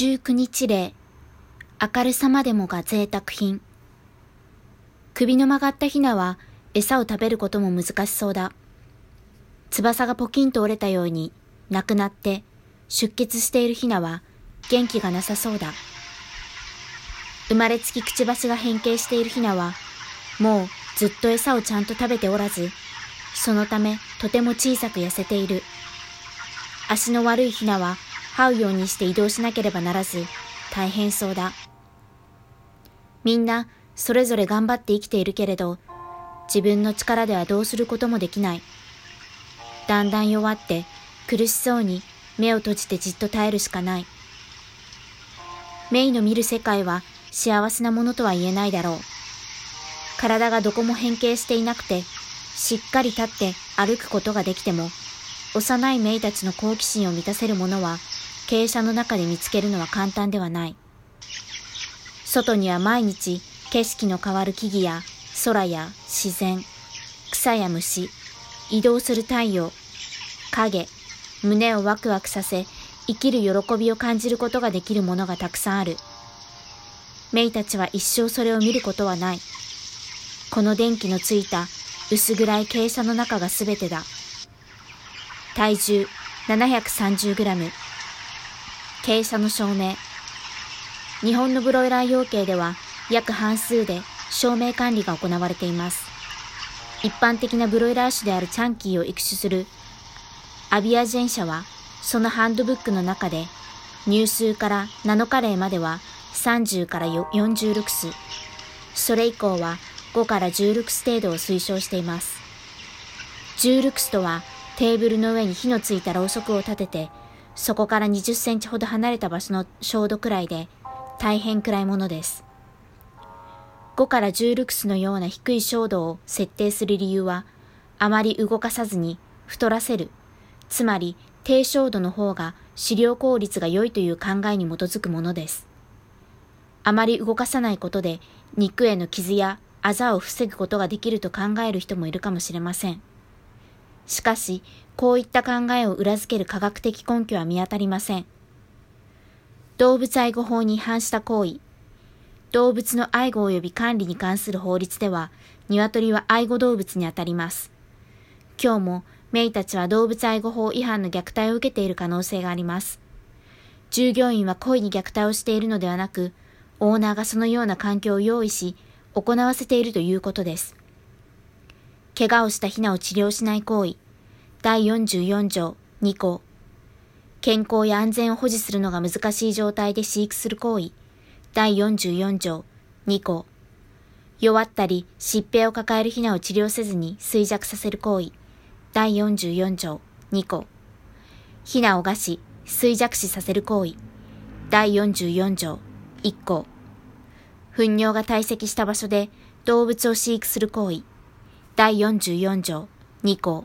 19日例、明るさまでもが贅沢品。首の曲がったヒナは餌を食べることも難しそうだ。翼がポキンと折れたように、亡くなって出血しているヒナは元気がなさそうだ。生まれつきくちばしが変形しているヒナは、もうずっと餌をちゃんと食べておらず、そのためとても小さく痩せている。足の悪いヒナは這うようにして移動しなければならず、大変そうだ。みんな、それぞれ頑張って生きているけれど、自分の力ではどうすることもできない。だんだん弱って、苦しそうに目を閉じてじっと耐えるしかない。メイの見る世界は幸せなものとは言えないだろう。体がどこも変形していなくて、しっかり立って歩くことができても、幼いメイたちの好奇心を満たせるものは傾斜の中で見つけるのは簡単ではない。外には毎日景色の変わる木々や空や自然、草や虫、移動する太陽、影、胸をワクワクさせ、生きる喜びを感じることができるものがたくさんある。メイたちは一生それを見ることはない。この電気のついた薄暗い傾斜の中がすべてだ。体重730グラム。傾斜の証明。日本のブロイラー養鶏では約半数で証明管理が行われています。一般的なブロイラー種であるチャンキーを育種するアビアジェン社はそのハンドブックの中で入数から7日例までは30から40ルクス、それ以降は5から10ルクス程度を推奨しています。10ルクスとはテーブルの上に火のついたろうそくを立ててそこから20センチほど離れた場所の照度くらいで大変暗いものです。5から10ルクスのような低い照度を設定する理由は、あまり動かさずに太らせる、つまり低照度の方が飼料効率が良いという考えに基づくものです。あまり動かさないことで肉への傷やあざを防ぐことができると考える人もいるかもしれません。しかし、こういった考えを裏付ける科学的根拠は見当たりません。動物愛護法に違反した行為。動物の愛護及び管理に関する法律では、鶏は愛護動物にあたります。今日も、メイたちは動物愛護法違反の虐待を受けている可能性があります。従業員は故意に虐待をしているのではなく、オーナーがそのような環境を用意し、行わせているということです。怪我をしたヒナを治療しない行為。第44条2項。健康や安全を保持するのが難しい状態で飼育する行為。第44条2項。弱ったり疾病を抱えるヒナを治療せずに衰弱させる行為。第44条2項。ヒナを餓死、衰弱死させる行為。第44条1項。糞尿が堆積した場所で動物を飼育する行為。第44条2項。